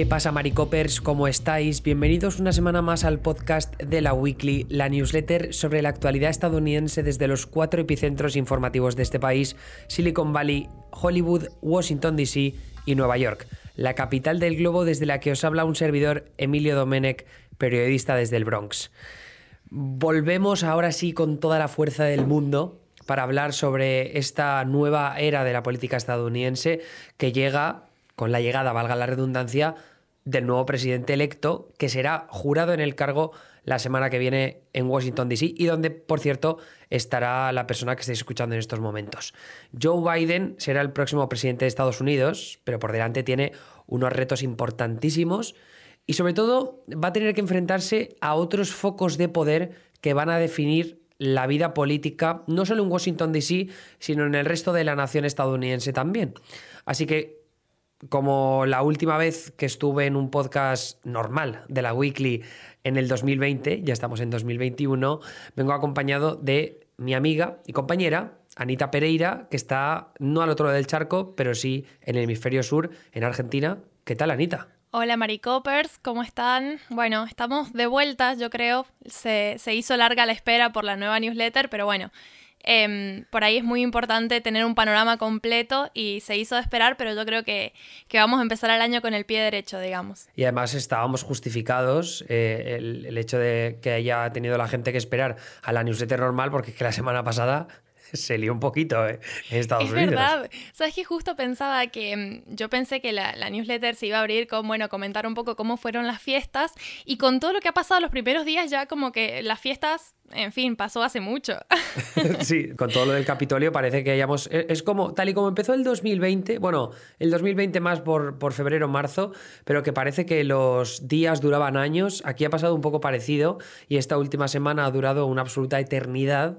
¿Qué pasa, Maricopers? ¿Cómo estáis? Bienvenidos una semana más al podcast de la Weekly, la newsletter sobre la actualidad estadounidense desde los cuatro epicentros informativos de este país: Silicon Valley, Hollywood, Washington DC y Nueva York, la capital del globo desde la que os habla un servidor, Emilio Domenech, periodista desde el Bronx. Volvemos ahora sí con toda la fuerza del mundo para hablar sobre esta nueva era de la política estadounidense que llega con la llegada, valga la redundancia, del nuevo presidente electo, que será jurado en el cargo la semana que viene en Washington, D.C., y donde, por cierto, estará la persona que estáis escuchando en estos momentos. Joe Biden será el próximo presidente de Estados Unidos, pero por delante tiene unos retos importantísimos y sobre todo va a tener que enfrentarse a otros focos de poder que van a definir la vida política, no solo en Washington, D.C., sino en el resto de la nación estadounidense también. Así que como la última vez que estuve en un podcast normal de la Weekly en el 2020, ya estamos en 2021, vengo acompañado de mi amiga y compañera, Anita Pereira, que está no al otro lado del charco, pero sí en el hemisferio sur, en Argentina. ¿Qué tal, Anita? Hola Maricopers, ¿cómo están? Bueno, estamos de vuelta, yo creo. Se, se hizo larga la espera por la nueva newsletter, pero bueno, Em, por ahí es muy importante tener un panorama completo y se hizo esperar, pero yo creo que, vamos a empezar el año con el pie derecho, digamos. Y además estábamos justificados eh, el, hecho de que haya tenido la gente que esperar a la newsletter normal, porque es que la semana pasada se lió un poquito eh, en Estados es Unidos. verdad. Sabes que justo pensaba que mm, yo pensé que la, newsletter se iba a abrir con, bueno, comentar un poco cómo fueron las fiestas y con todo lo que ha pasado los primeros días ya como que las fiestas, en fin, pasó hace mucho. sí, con todo lo del Capitolio parece que hayamos... E, es como, tal y como empezó el 2020, bueno, el 2020 más por, por febrero, marzo, pero que parece que los días duraban años. Aquí ha pasado un poco parecido y esta última semana ha durado una absoluta eternidad.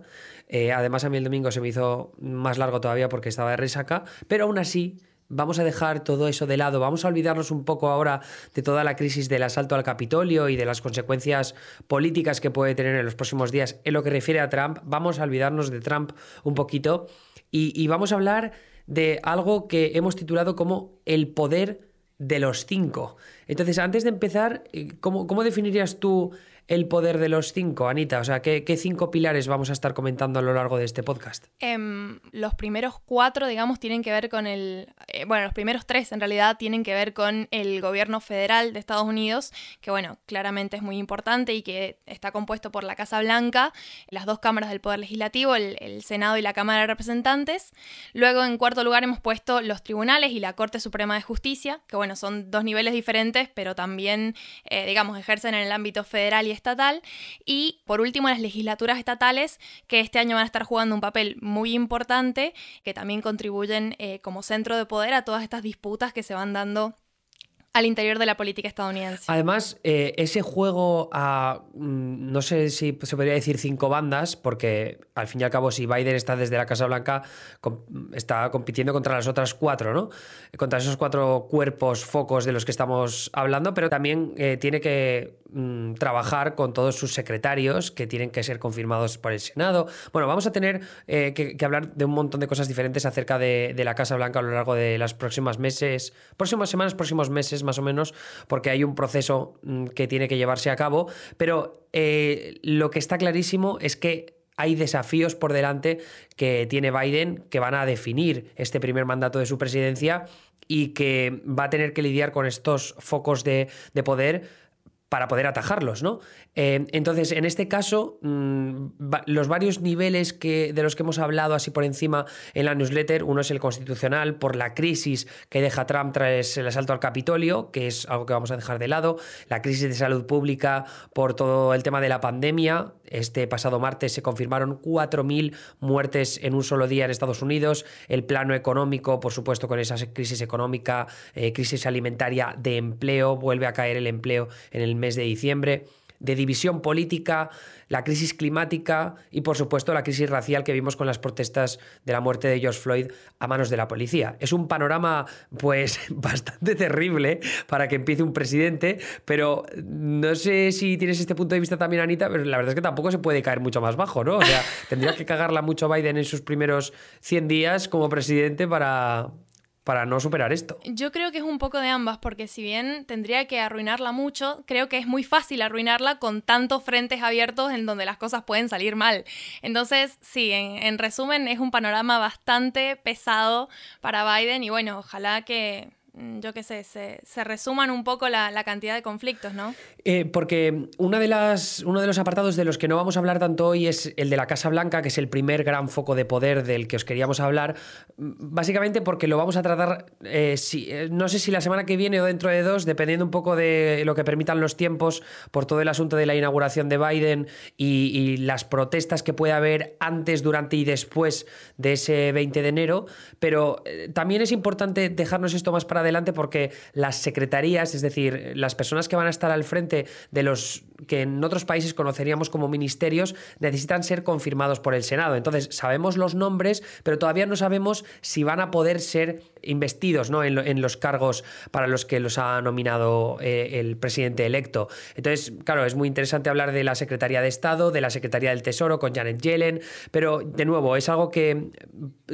Eh, además, a mí el domingo se me hizo más largo todavía porque estaba de resaca, pero aún así vamos a dejar todo eso de lado, vamos a olvidarnos un poco ahora de toda la crisis del asalto al Capitolio y de las consecuencias políticas que puede tener en los próximos días en lo que refiere a Trump, vamos a olvidarnos de Trump un poquito y, vamos a hablar de algo que hemos titulado como el poder de los cinco. Entonces, antes de empezar, eh, ¿cómo, cómo definirías tú el poder de los cinco, Anita? O sea, ¿qué, cinco pilares vamos a estar comentando a lo largo de este podcast? Em, los primeros cuatro, digamos, tienen que ver con el... Eh, bueno, los primeros tres en realidad tienen que ver con el gobierno federal de Estados Unidos, que bueno, claramente es muy importante y que está compuesto por la Casa Blanca, las dos cámaras del Poder Legislativo, el, Senado y la Cámara de Representantes. Luego, en cuarto lugar, hemos puesto los tribunales y la Corte Suprema de Justicia, que bueno, son dos niveles diferentes, pero también, eh, digamos, ejercen en el ámbito federal y estatal. Y por último, las legislaturas estatales, que este año van a estar jugando un papel muy importante, que también contribuyen eh, como centro de poder a todas estas disputas que se van dando al interior de la política estadounidense. Además, eh, ese juego a, mm, no sé si se podría decir cinco bandas, porque al fin y al cabo si Biden está desde la Casa Blanca, está compitiendo contra las otras cuatro, ¿no? Contra esos cuatro cuerpos, focos de los que estamos hablando, pero también eh, tiene que mm, trabajar con todos sus secretarios que tienen que ser confirmados por el Senado. Bueno, vamos a tener eh, que, hablar de un montón de cosas diferentes acerca de, de la Casa Blanca a lo largo de las próximas meses, próximas semanas, próximos meses más o menos, porque hay un proceso mm, que tiene que llevarse a cabo, pero eh, lo que está clarísimo es que hay desafíos por delante que tiene Biden que van a definir este primer mandato de su presidencia y que va a tener que lidiar con estos focos de, de poder para poder atajarlos, ¿no? Eh, entonces, en este caso, mm, los varios niveles que, de los que hemos hablado así por encima en la newsletter, uno es el constitucional por la crisis que deja Trump tras el asalto al Capitolio, que es algo que vamos a dejar de lado, la crisis de salud pública por todo el tema de la pandemia. Este pasado martes se confirmaron 4.000 muertes en un solo día en Estados Unidos, el plano económico, por supuesto, con esa crisis económica, eh, crisis alimentaria de empleo, vuelve a caer el empleo en el mes de diciembre, de división política, la crisis climática y por supuesto la crisis racial que vimos con las protestas de la muerte de George Floyd a manos de la policía. Es un panorama pues bastante terrible para que empiece un presidente, pero no sé si tienes este punto de vista también Anita, pero la verdad es que tampoco se puede caer mucho más bajo, ¿no? O sea, tendría que cagarla mucho Biden en sus primeros 100 días como presidente para para no superar esto? Yo creo que es un poco de ambas, porque si bien tendría que arruinarla mucho, creo que es muy fácil arruinarla con tantos frentes abiertos en donde las cosas pueden salir mal. Entonces, sí, en, resumen, es un panorama bastante pesado para Biden y bueno, ojalá que yo qué sé, se, resuman un poco la, cantidad de conflictos, ¿no? Eh, porque una de las, uno de los apartados de los que no vamos a hablar tanto hoy es el de la Casa Blanca, que es el primer gran foco de poder del que os queríamos hablar, mm, básicamente porque lo vamos a tratar, eh, si, eh, no sé si la semana que viene o dentro de dos, dependiendo un poco de lo que permitan los tiempos por todo el asunto de la inauguración de Biden y, y las protestas que puede haber antes, durante y después de ese 20 de enero, pero también es importante dejarnos esto más para adelante porque las secretarías, es decir, las personas que van a estar al frente de los que en otros países conoceríamos como ministerios, necesitan ser confirmados por el Senado. Entonces, sabemos los nombres, pero todavía no sabemos si van a poder ser investidos ¿no? en, los cargos para los que los ha nominado eh, el presidente electo. Entonces, claro, es muy interesante hablar de la Secretaría de Estado, de la Secretaría del Tesoro con Janet Yellen, pero de nuevo, es algo que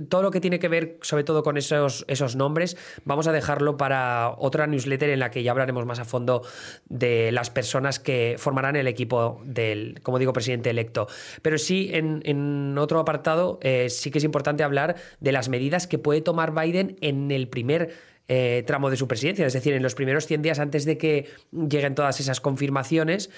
todo lo que tiene que ver sobre todo con esos, esos nombres, vamos a dejarlo para otra newsletter en la que ya hablaremos más a fondo de las personas que formarán el equipo del, como digo, presidente electo. Pero sí, en, otro apartado, eh, sí que es importante hablar de las medidas que puede tomar Biden en en el primer eh, tramo de su presidencia, es decir, en los primeros 100 días antes de que lleguen todas esas confirmaciones.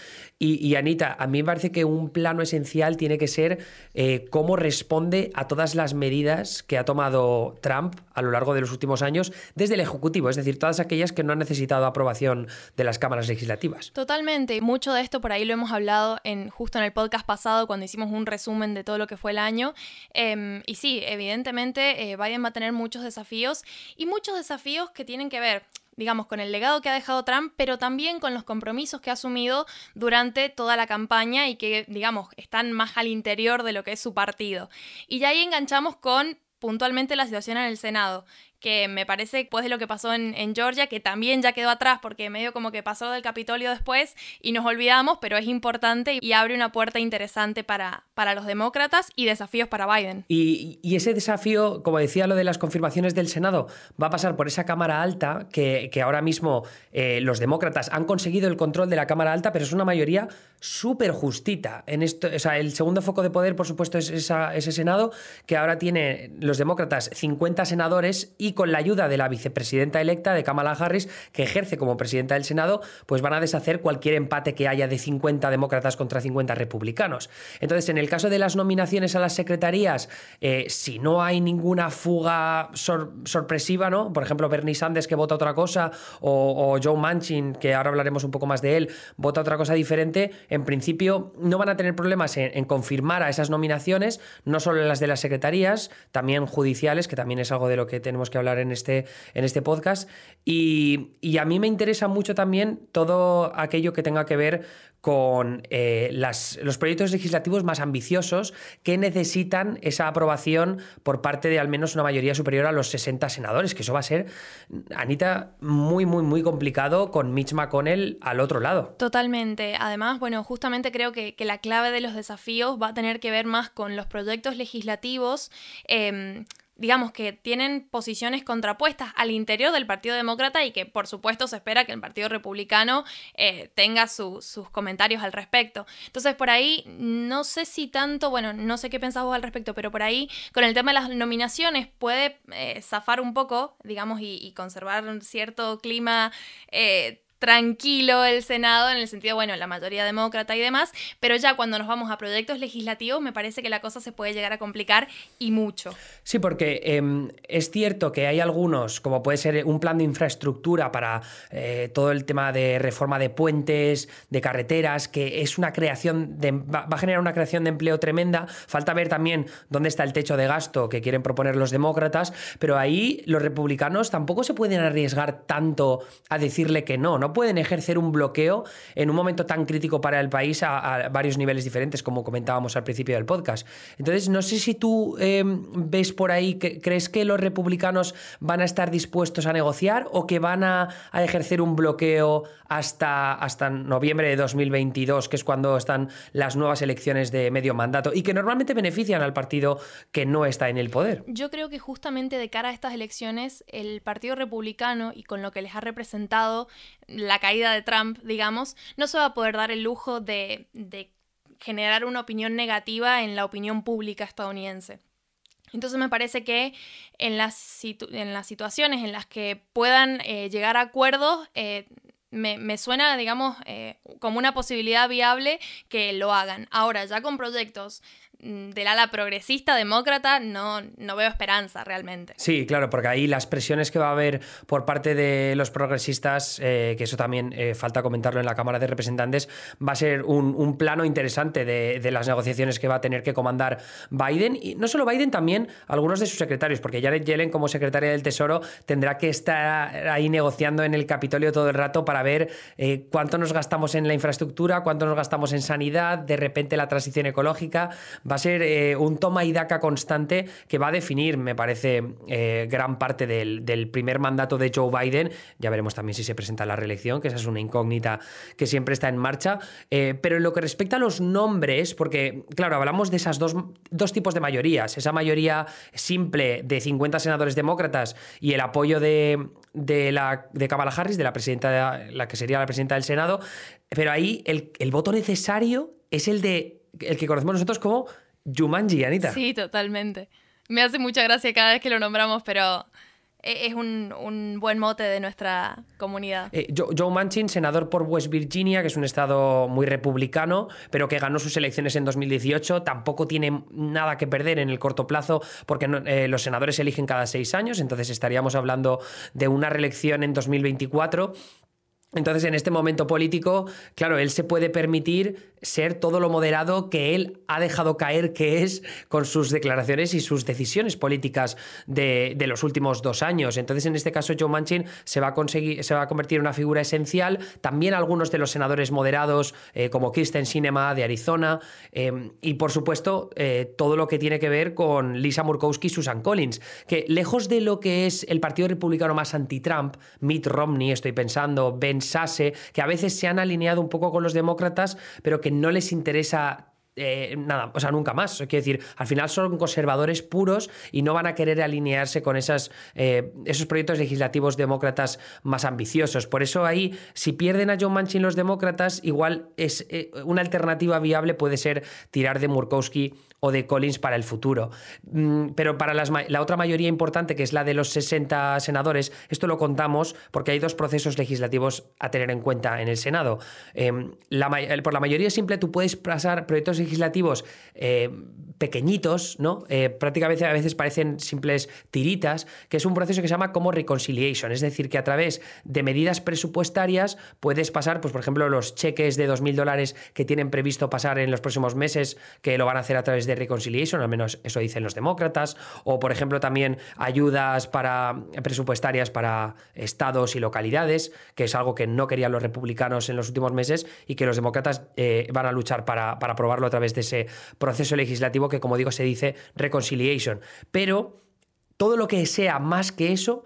Y, Anita, a mí me parece que un plano esencial tiene que ser eh, cómo responde a todas las medidas que ha tomado Trump a lo largo de los últimos años desde el Ejecutivo, es decir, todas aquellas que no han necesitado aprobación de las cámaras legislativas. Totalmente, mucho de esto por ahí lo hemos hablado en, justo en el podcast pasado cuando hicimos un resumen de todo lo que fue el año. Em, y sí, evidentemente eh, Biden va a tener muchos desafíos y muchos desafíos que tienen que ver digamos, con el legado que ha dejado Trump, pero también con los compromisos que ha asumido durante toda la campaña y que, digamos, están más al interior de lo que es su partido. Y ya ahí enganchamos con puntualmente la situación en el Senado, que me parece después de lo que pasó en, Georgia, que también ya quedó atrás porque medio como que pasó del Capitolio después y nos olvidamos, pero es importante y abre una puerta interesante para, para los demócratas y desafíos para Biden. Y, ese desafío, como decía lo de las confirmaciones del Senado, va a pasar por esa Cámara Alta, que, ahora mismo eh, los demócratas han conseguido el control de la Cámara Alta, pero es una mayoría súper justita. En esto, o sea, el segundo foco de poder, por supuesto, es ese Senado, que ahora tiene los demócratas 50 senadores y con la ayuda de la vicepresidenta electa de Kamala Harris, que ejerce como presidenta del Senado, pues van a deshacer cualquier empate que haya de 50 demócratas contra 50 republicanos. Entonces, en el caso de las nominaciones a las secretarías, eh, si no hay ninguna fuga sorpresiva, ¿no? Por ejemplo, Bernie Sanders que vota otra cosa, o, Joe Manchin, que ahora hablaremos un poco más de él, vota otra cosa diferente, en principio no van a tener problemas en, en confirmar a esas nominaciones, no solo las de las secretarías, también judiciales, que también es algo de lo que tenemos que hablar en este, en este podcast. Y, a mí me interesa mucho también todo aquello que tenga que ver con eh, las, los proyectos legislativos más ambiciosos que necesitan esa aprobación por parte de al menos una mayoría superior a los 60 senadores, que eso va a ser, Anita, muy, muy, muy complicado con Mitch McConnell al otro lado. Totalmente. Además, bueno, justamente creo que, la clave de los desafíos va a tener que ver más con los proyectos legislativos. Em, digamos que tienen posiciones contrapuestas al interior del Partido Demócrata y que por supuesto se espera que el Partido Republicano eh, tenga sus comentarios al respecto. Entonces por ahí no sé si tanto, bueno, no sé qué pensás vos al respecto, pero por ahí con el tema de las nominaciones puede eh, zafar un poco, digamos, y, conservar un cierto clima. Eh, tranquilo el Senado en el sentido, bueno, la mayoría demócrata y demás, pero ya cuando nos vamos a proyectos legislativos me parece que la cosa se puede llegar a complicar y mucho. Sí, porque em, es cierto que hay algunos, como puede ser un plan de infraestructura para eh, todo el tema de reforma de puentes, de carreteras, que es una creación, de, va a generar una creación de empleo tremenda. Falta ver también dónde está el techo de gasto que quieren proponer los demócratas, pero ahí los republicanos tampoco se pueden arriesgar tanto a decirle que no, ¿no? Pueden ejercer un bloqueo en un momento tan crítico para el país a, varios niveles diferentes, como comentábamos al principio del podcast. Entonces, no sé si tú em, ves por ahí, ¿crees que los republicanos van a estar dispuestos a negociar o que van a, ejercer un bloqueo hasta, hasta noviembre de 2022, que es cuando están las nuevas elecciones de medio mandato y que normalmente benefician al partido que no está en el poder? Yo creo que justamente de cara a estas elecciones, el Partido Republicano y con lo que les ha representado la caída de Trump, digamos, no se va a poder dar el lujo de, generar una opinión negativa en la opinión pública estadounidense. Entonces me parece que en las, situaciones en las que puedan eh, llegar a acuerdos, eh, me, suena, digamos, eh, como una posibilidad viable que lo hagan. Ahora, ya con proyectos del ala progresista demócrata no, no veo esperanza realmente. Sí, claro, porque ahí las presiones que va a haber por parte de los progresistas, eh, que eso también eh, falta comentarlo en la Cámara de Representantes, va a ser un, plano interesante de, las negociaciones que va a tener que comandar Biden. Y no solo Biden, también algunos de sus secretarios, porque Janet Yellen como secretaria del Tesoro tendrá que estar ahí negociando en el Capitolio todo el rato para ver eh, cuánto nos gastamos en la infraestructura, cuánto nos gastamos en sanidad, de repente la transición ecológica va a ser eh, un toma y daca constante que va a definir, me parece, eh, gran parte del, primer mandato de Joe Biden. Ya veremos también si se presenta la reelección, que esa es una incógnita que siempre está en marcha. Eh, pero en lo que respecta a los nombres, porque, claro, hablamos de esas dos, dos tipos de mayorías, esa mayoría simple de 50 senadores demócratas y el apoyo de, de, la, de Kamala Harris, de la presidenta, la que sería la presidenta del Senado, pero ahí el, el voto necesario es el de el que conocemos nosotros como Jumanji, Anita. Sí, totalmente. Me hace mucha gracia cada vez que lo nombramos, pero e-, es un, buen mote de nuestra comunidad. Eh, Joe, Manchin, senador por West Virginia, que es un estado muy republicano, pero que ganó sus elecciones en 2018, tampoco tiene nada que perder en el corto plazo porque eh, los senadores se eligen cada seis años, entonces estaríamos hablando de una reelección en 2024. Entonces, en este momento político, claro, él se puede permitir ser todo lo moderado que él ha dejado caer que es con sus declaraciones y sus decisiones políticas de, los últimos dos años. Entonces, en este caso, Joe Manchin se va a, conseguir, se va a convertir en una figura esencial. También algunos de los senadores moderados, eh, como Kirsten Sinema de Arizona, eh, y por supuesto, eh, todo lo que tiene que ver con Lisa Murkowski y Susan Collins, que lejos de lo que es el Partido Republicano más anti-Trump, Mitt Romney, estoy pensando, Ben Sasse, que a veces se han alineado un poco con los demócratas, pero que no les interesa eh, nada, o sea, nunca más. Quiero decir, al final son conservadores puros y no van a querer alinearse con esas, eh, esos proyectos legislativos demócratas más ambiciosos. Por eso ahí, si pierden a John Manchin los demócratas, igual es eh, una alternativa viable puede ser tirar de Murkowski o de Collins para el futuro. Mm, pero para la otra mayoría importante, que es la de los 60 senadores, esto lo contamos porque hay dos procesos legislativos a tener en cuenta en el Senado. Em, por la mayoría simple tú puedes pasar proyectos legislativos eh, pequeñitos, ¿no? Eh, prácticamente a veces parecen simples tiritas, que es un proceso que se llama como reconciliation, es decir, que a través de medidas presupuestarias puedes pasar, pues por ejemplo, los cheques de 2.000 dólares que tienen previsto pasar en los próximos meses, que lo van a hacer a través de reconciliation, al menos eso dicen los demócratas, o por ejemplo también ayudas para, presupuestarias para estados y localidades, que es algo que no querían los republicanos en los últimos meses y que los demócratas eh, van a luchar para, para aprobarlo a través de ese proceso legislativo que, como digo, se dice reconciliation. Pero todo lo que sea más que eso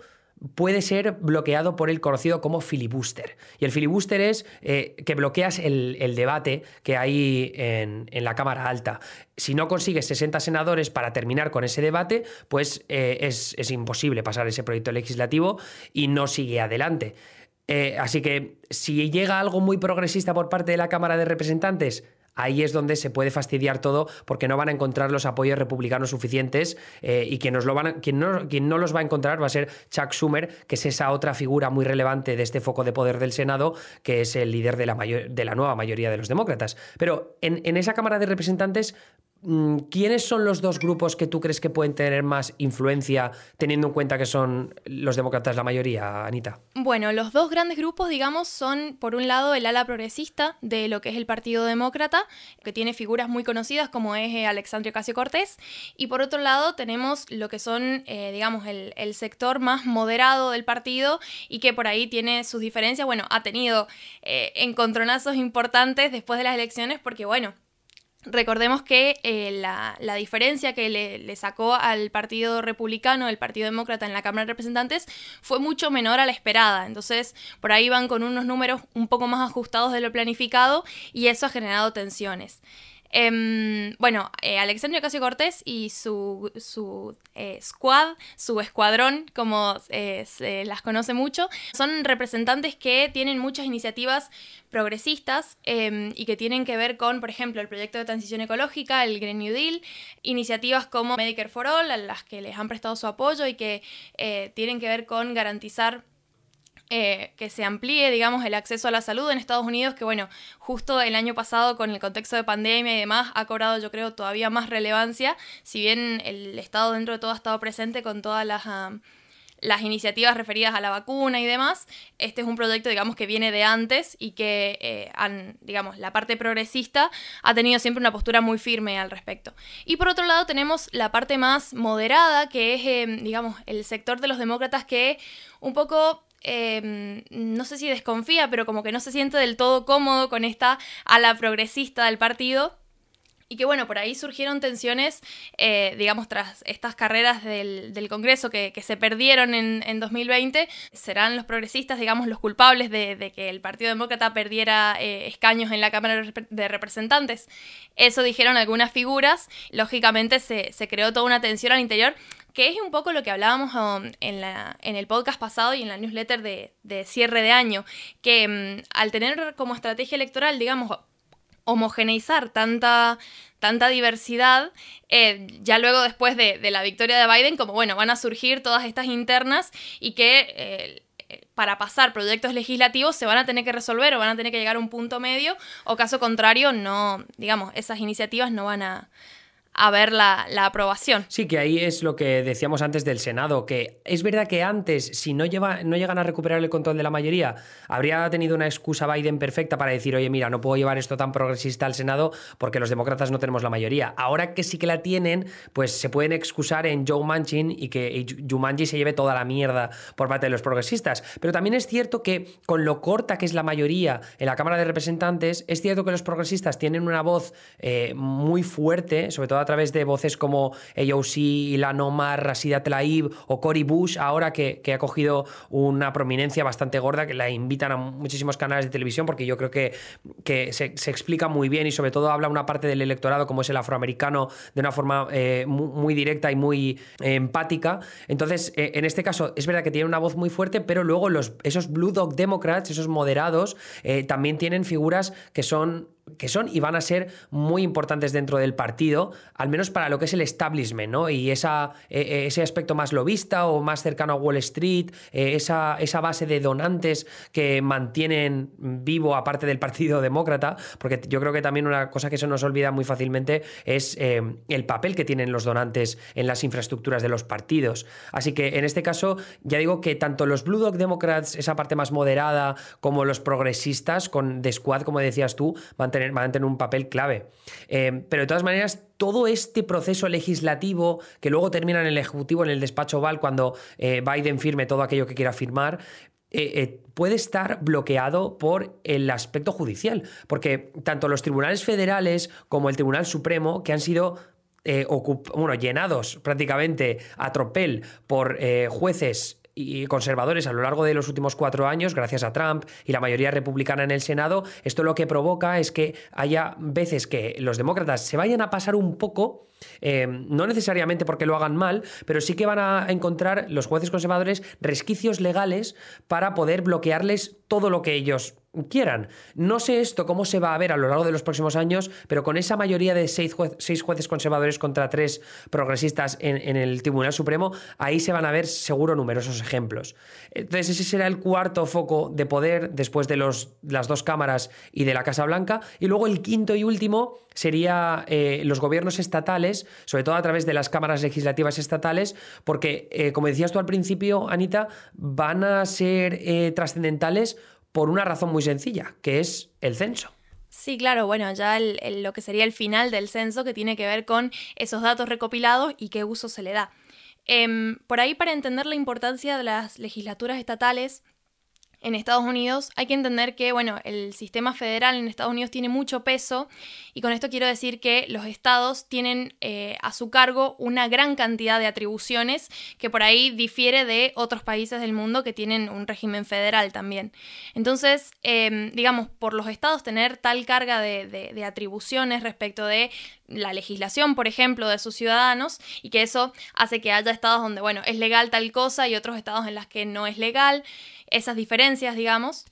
puede ser bloqueado por el conocido como filibuster. Y el filibuster es eh, que bloqueas el, debate que hay en, la Cámara Alta. Si no consigues 60 senadores para terminar con ese debate, pues eh, es, imposible pasar ese proyecto legislativo y no sigue adelante. Eh, así que si llega algo muy progresista por parte de la Cámara de Representantes, ahí es donde se puede fastidiar todo porque no van a encontrar los apoyos republicanos suficientes eh, y quien, no, los va a encontrar va a ser Chuck Schumer, que es esa otra figura muy relevante de este foco de poder del Senado, que es el líder de la, nueva mayoría de los demócratas. Pero en, esa Cámara de Representantes ¿Quiénes son los dos grupos que tú crees que pueden tener más influencia, teniendo en cuenta que son los demócratas la mayoría, Anita? Bueno, los dos grandes grupos, digamos, son por un lado el ala progresista de lo que es el Partido Demócrata, que tiene figuras muy conocidas como es eh, Alexandria Casio Cortés, y por otro lado tenemos lo que son, eh, digamos, el, sector más moderado del partido y que por ahí tiene sus diferencias. Bueno, ha tenido eh, encontronazos importantes después de las elecciones porque, bueno, Recordemos que eh, la, diferencia que le, sacó al Partido Republicano, el Partido Demócrata en la Cámara de Representantes, fue mucho menor a la esperada. Entonces, por ahí van con unos números un poco más ajustados de lo planificado y eso ha generado tensiones. Em, bueno, eh, Alexandria Casio Cortés y su, su eh, squad, su escuadrón, como eh, se las conoce mucho, son representantes que tienen muchas iniciativas progresistas em, y que tienen que ver con, por ejemplo, el proyecto de transición ecológica, el Green New Deal, iniciativas como Medicare for All, a las que les han prestado su apoyo y que tienen que ver con garantizar eh, que se amplíe, digamos, el acceso a la salud en Estados Unidos, que bueno, justo el año pasado con el contexto de pandemia y demás ha cobrado, yo creo, todavía más relevancia, si bien el Estado dentro de todo ha estado presente con todas las... Ah, las iniciativas referidas a la vacuna y demás. Este es un proyecto, digamos, que viene de antes y que, eh, han, digamos, la parte progresista ha tenido siempre una postura muy firme al respecto. Y por otro lado tenemos la parte más moderada, que es, eh, digamos, el sector de los demócratas que un poco Em, no sé si desconfía, pero como que no se siente del todo cómodo con esta ala progresista del partido. Y que bueno, por ahí surgieron tensiones, eh, digamos, tras estas carreras del, Congreso que, se perdieron en, 2020. Serán los progresistas, digamos, los culpables de, que el Partido Demócrata perdiera eh, escaños en la Cámara de Representantes. Eso dijeron algunas figuras. Lógicamente se, se creó toda una tensión al interior que es un poco lo que hablábamos um, en, el podcast pasado y en la newsletter de, cierre de año, que um, al tener como estrategia electoral, digamos, homogeneizar tanta, tanta diversidad, eh, ya luego después de, la victoria de Biden, como bueno, van a surgir todas estas internas y que eh, para pasar proyectos legislativos se van a tener que resolver o van a tener que llegar a un punto medio, o caso contrario, no, digamos, esas iniciativas no van a a ver la, aprobación. Sí, que ahí es lo que decíamos antes del Senado, que es verdad que antes, si no, lleva, no llegan a recuperar el control de la mayoría, habría tenido una excusa Biden perfecta para decir, oye, mira, no puedo llevar esto tan progresista al Senado porque los demócratas no tenemos la mayoría. Ahora que sí que la tienen, pues se pueden excusar en Joe Manchin y que Jumanji se lleve toda la mierda por parte de los progresistas. Pero también es cierto que con lo corta que es la mayoría en la Cámara de Representantes, es cierto que los progresistas tienen una voz eh, muy fuerte, sobre todo a través de voces como AOC, Ilan Omar, Rashida Tlaib o Cory Bush, ahora que, ha cogido una prominencia bastante gorda, que la invitan a muchísimos canales de televisión, porque yo creo que, que se, explica muy bien y sobre todo habla una parte del electorado como es el afroamericano de una forma eh, muy, directa y muy eh, empática. Entonces, eh, en este caso, es verdad que tiene una voz muy fuerte, pero luego los, esos Blue Dog Democrats, esos moderados, también tienen figuras que son que son y van a ser muy importantes dentro del partido, al menos para lo que es el establishment, ¿no? Y esa, e, e, ese aspecto más lobista o más cercano a Wall Street, e, esa, esa, base de donantes que mantienen vivo aparte del Partido Demócrata, porque yo creo que también una cosa que se nos olvida muy fácilmente es eh, el papel que tienen los donantes en las infraestructuras de los partidos. Así que en este caso, ya digo que tanto los Blue Dog Democrats, esa parte más moderada, como los progresistas, con The Squad, como decías tú, van van a tener un papel clave. Eh, pero de todas maneras, todo este proceso legislativo que luego termina en el Ejecutivo, en el despacho Oval, cuando eh, Biden firme todo aquello que quiera firmar, eh, puede estar bloqueado por el aspecto judicial, porque tanto los tribunales federales como el Tribunal Supremo, que han sido bueno, llenados prácticamente a tropel por jueces y conservadores a lo largo de los últimos cuatro años, gracias a Trump y la mayoría republicana en el Senado, esto lo que provoca es que haya veces que los demócratas se vayan a pasar un poco, eh, no necesariamente porque lo hagan mal, pero sí que van a encontrar los jueces conservadores resquicios legales para poder bloquearles todo lo que ellos quieran. No sé esto cómo se va a ver a lo largo de los próximos años, pero con esa mayoría de seis, jueces conservadores contra tres progresistas en, el Tribunal Supremo, ahí se van a ver seguro numerosos ejemplos. Entonces ese será el cuarto foco de poder después de los, las dos cámaras y de la Casa Blanca. Y luego el quinto y último sería eh, los gobiernos estatales, sobre todo a través de las cámaras legislativas estatales, porque, eh, como decías tú al principio, Anita, van a ser eh, trascendentales por una razón muy sencilla, que es el censo. Sí, claro, bueno, ya lo que sería el final del censo que tiene que ver con esos datos recopilados y qué uso se le da. Em, por ahí, para entender la importancia de las legislaturas estatales, en Estados Unidos, hay que entender que, bueno, el sistema federal en Estados Unidos tiene mucho peso y con esto quiero decir que los estados tienen eh, a su cargo una gran cantidad de atribuciones que por ahí difiere de otros países del mundo que tienen un régimen federal también. Entonces, em, digamos, por los estados tener tal carga de, de atribuciones respecto de la legislación, por ejemplo, de sus ciudadanos y que eso hace que haya estados donde, bueno, es legal tal cosa y otros estados en las que no es legal. Esas diferencias, digamos,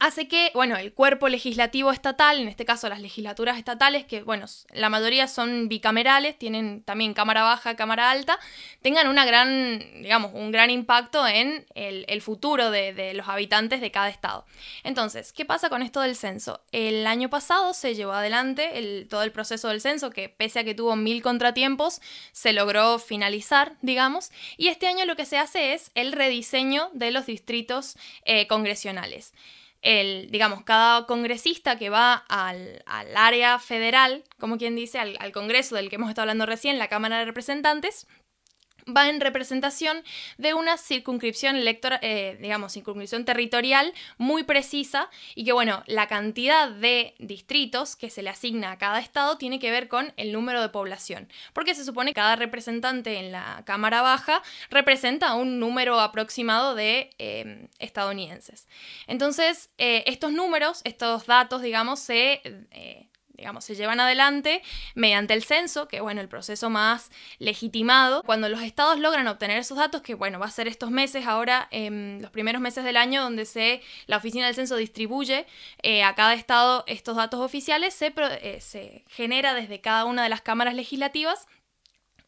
hace que, bueno, el cuerpo legislativo estatal, en este caso las legislaturas estatales, que, bueno, la mayoría son bicamerales, tienen también cámara baja, cámara alta, tengan una gran, digamos, un gran impacto en el, futuro de, los habitantes de cada estado. Entonces, ¿qué pasa con esto del censo? El año pasado se llevó adelante todo el proceso del censo, que pese a que tuvo mil contratiempos, se logró finalizar, digamos, y este año lo que se hace es el rediseño de los distritos eh, congresionales el, digamos, cada congresista que va al, área federal, como quien dice, al, al, Congreso del que hemos estado hablando recién, la Cámara de Representantes, va en representación de una circunscripción electoral, eh, digamos, circunscripción territorial muy precisa y que, bueno, la cantidad de distritos que se le asigna a cada estado tiene que ver con el número de población, porque se supone que cada representante en la Cámara Baja representa un número aproximado de eh, estadounidenses. Entonces, eh, estos números, estos datos, digamos, se digamos, se llevan adelante mediante el censo, que bueno, el proceso más legitimado. Cuando los estados logran obtener esos datos, que bueno, va a ser estos meses, ahora en los primeros meses del año, donde se, la oficina del censo distribuye eh, a cada estado estos datos oficiales, se, eh, se genera desde cada una de las cámaras legislativas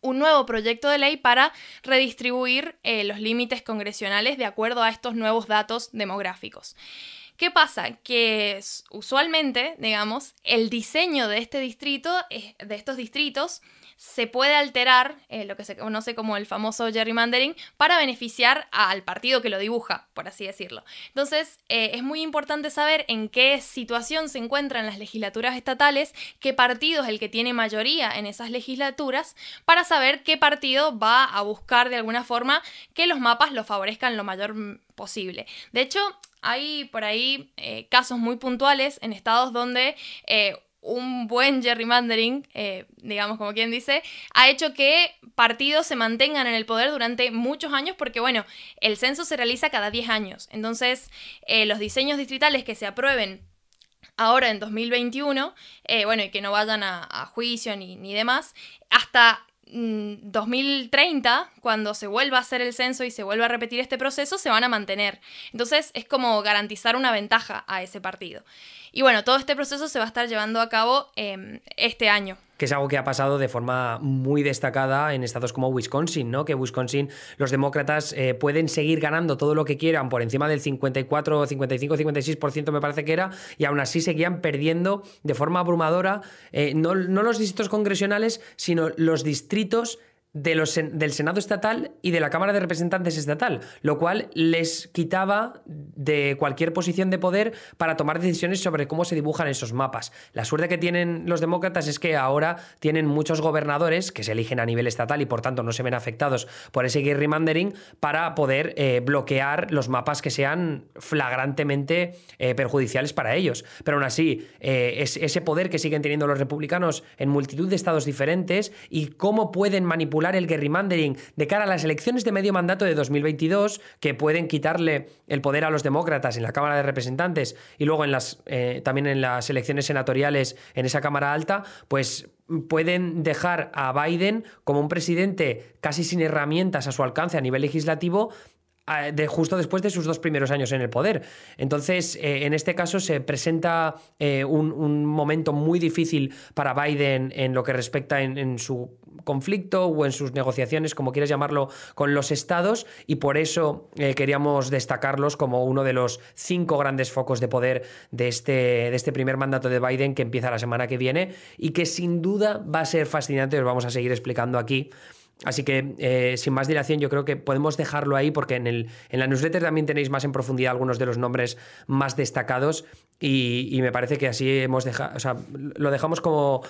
un nuevo proyecto de ley para redistribuir eh, los límites congresionales de acuerdo a estos nuevos datos demográficos. ¿Qué pasa? Que usualmente, digamos, el diseño de este distrito, de estos distritos, se puede alterar, eh, lo que se conoce como el famoso gerrymandering, para beneficiar al partido que lo dibuja, por así decirlo. Entonces, eh, es muy importante saber en qué situación se encuentran las legislaturas estatales, qué partido es el que tiene mayoría en esas legislaturas, para saber qué partido va a buscar de alguna forma que los mapas lo favorezcan lo mayor posible. De hecho, hay por ahí eh, casos muy puntuales en estados donde un buen gerrymandering, eh, digamos como quien dice, ha hecho que partidos se mantengan en el poder durante muchos años porque, bueno, el censo se realiza cada 10 años. Entonces, los diseños distritales que se aprueben ahora en 2021, bueno, y que no vayan a, juicio ni, ni demás, hasta 2030, mm, cuando se vuelva a hacer el censo y se vuelva a repetir este proceso, se van a mantener. Entonces es como garantizar una ventaja a ese partido. Y bueno, todo este proceso se va a estar llevando a cabo em, este año que es algo que ha pasado de forma muy destacada en estados como Wisconsin, ¿no? Que Wisconsin los demócratas eh, pueden seguir ganando todo lo que quieran por encima del 54, 55, 56% me parece que era, y aún así seguían perdiendo de forma abrumadora eh, no, no los distritos congresionales, sino los distritos de los, del Senado estatal y de la Cámara de Representantes estatal, lo cual les quitaba de cualquier posición de poder para tomar decisiones sobre cómo se dibujan esos mapas. La suerte que tienen los demócratas es que ahora tienen muchos gobernadores que se eligen a nivel estatal y por tanto no se ven afectados por ese gerrymandering para poder eh, bloquear los mapas que sean flagrantemente eh, perjudiciales para ellos. Pero aún así, eh, es ese poder que siguen teniendo los republicanos en multitud de estados diferentes y cómo pueden manipular el gerrymandering de cara a las elecciones de medio mandato de 2022, que pueden quitarle el poder a los demócratas en la Cámara de Representantes y luego en las, eh, también en las elecciones senatoriales en esa Cámara Alta, pues pueden dejar a Biden como un presidente casi sin herramientas a su alcance a nivel legislativo de justo después de sus dos primeros años en el poder. Entonces, eh, en este caso se presenta eh, un, momento muy difícil para Biden en lo que respecta en, su conflicto o en sus negociaciones, como quieras llamarlo, con los estados y por eso eh, queríamos destacarlos como uno de los cinco grandes focos de poder de este, de este primer mandato de Biden que empieza la semana que viene y que sin duda va a ser fascinante, os vamos a seguir explicando aquí. Así que, eh, sin más dilación, yo creo que podemos dejarlo ahí porque en, el, en la newsletter también tenéis más en profundidad algunos de los nombres más destacados y, me parece que así hemos dejado, o sea, lo dejamos como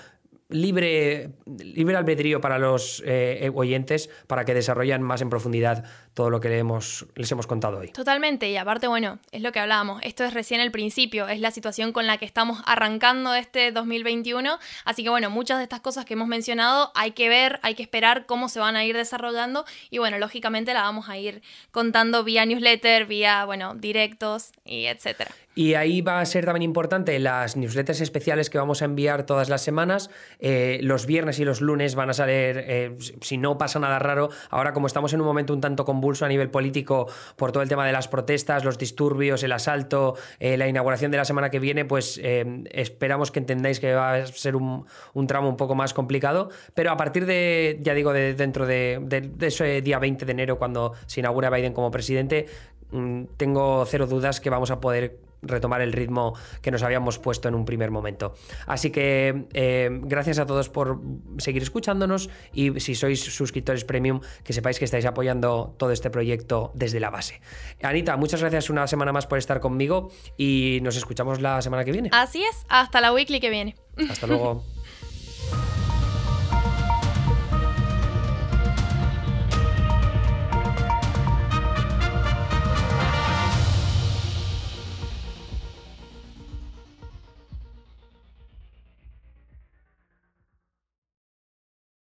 libre, libre albedrío para los eh, oyentes para que desarrollen más en profundidad todo lo que les hemos, les hemos contado hoy. Totalmente, y aparte, bueno, es lo que hablábamos, esto es recién el principio, es la situación con la que estamos arrancando este 2021, así que bueno, muchas de estas cosas que hemos mencionado hay que ver, hay que esperar cómo se van a ir desarrollando y bueno, lógicamente la vamos a ir contando vía newsletter, vía, bueno, directos y etcétera. Y ahí va a ser también importante las newsletters especiales que vamos a enviar todas las semanas. Eh, los viernes y los lunes van a salir, eh, si no pasa nada raro, ahora como estamos en un momento un tanto convulso a nivel político por todo el tema de las protestas, los disturbios, el asalto, eh, la inauguración de la semana que viene, pues esperamos que entendáis que va a ser un, tramo un poco más complicado. Pero a partir de, ya digo, de, dentro de, de ese día 20 de enero, cuando se inaugura Biden como presidente, mm, tengo cero dudas que vamos a poder retomar el ritmo que nos habíamos puesto en un primer momento. Así que eh, gracias a todos por seguir escuchándonos y si sois suscriptores premium, que sepáis que estáis apoyando todo este proyecto desde la base. Anita, muchas gracias una semana más por estar conmigo y nos escuchamos la semana que viene. Así es, hasta la weekly que viene. Hasta luego.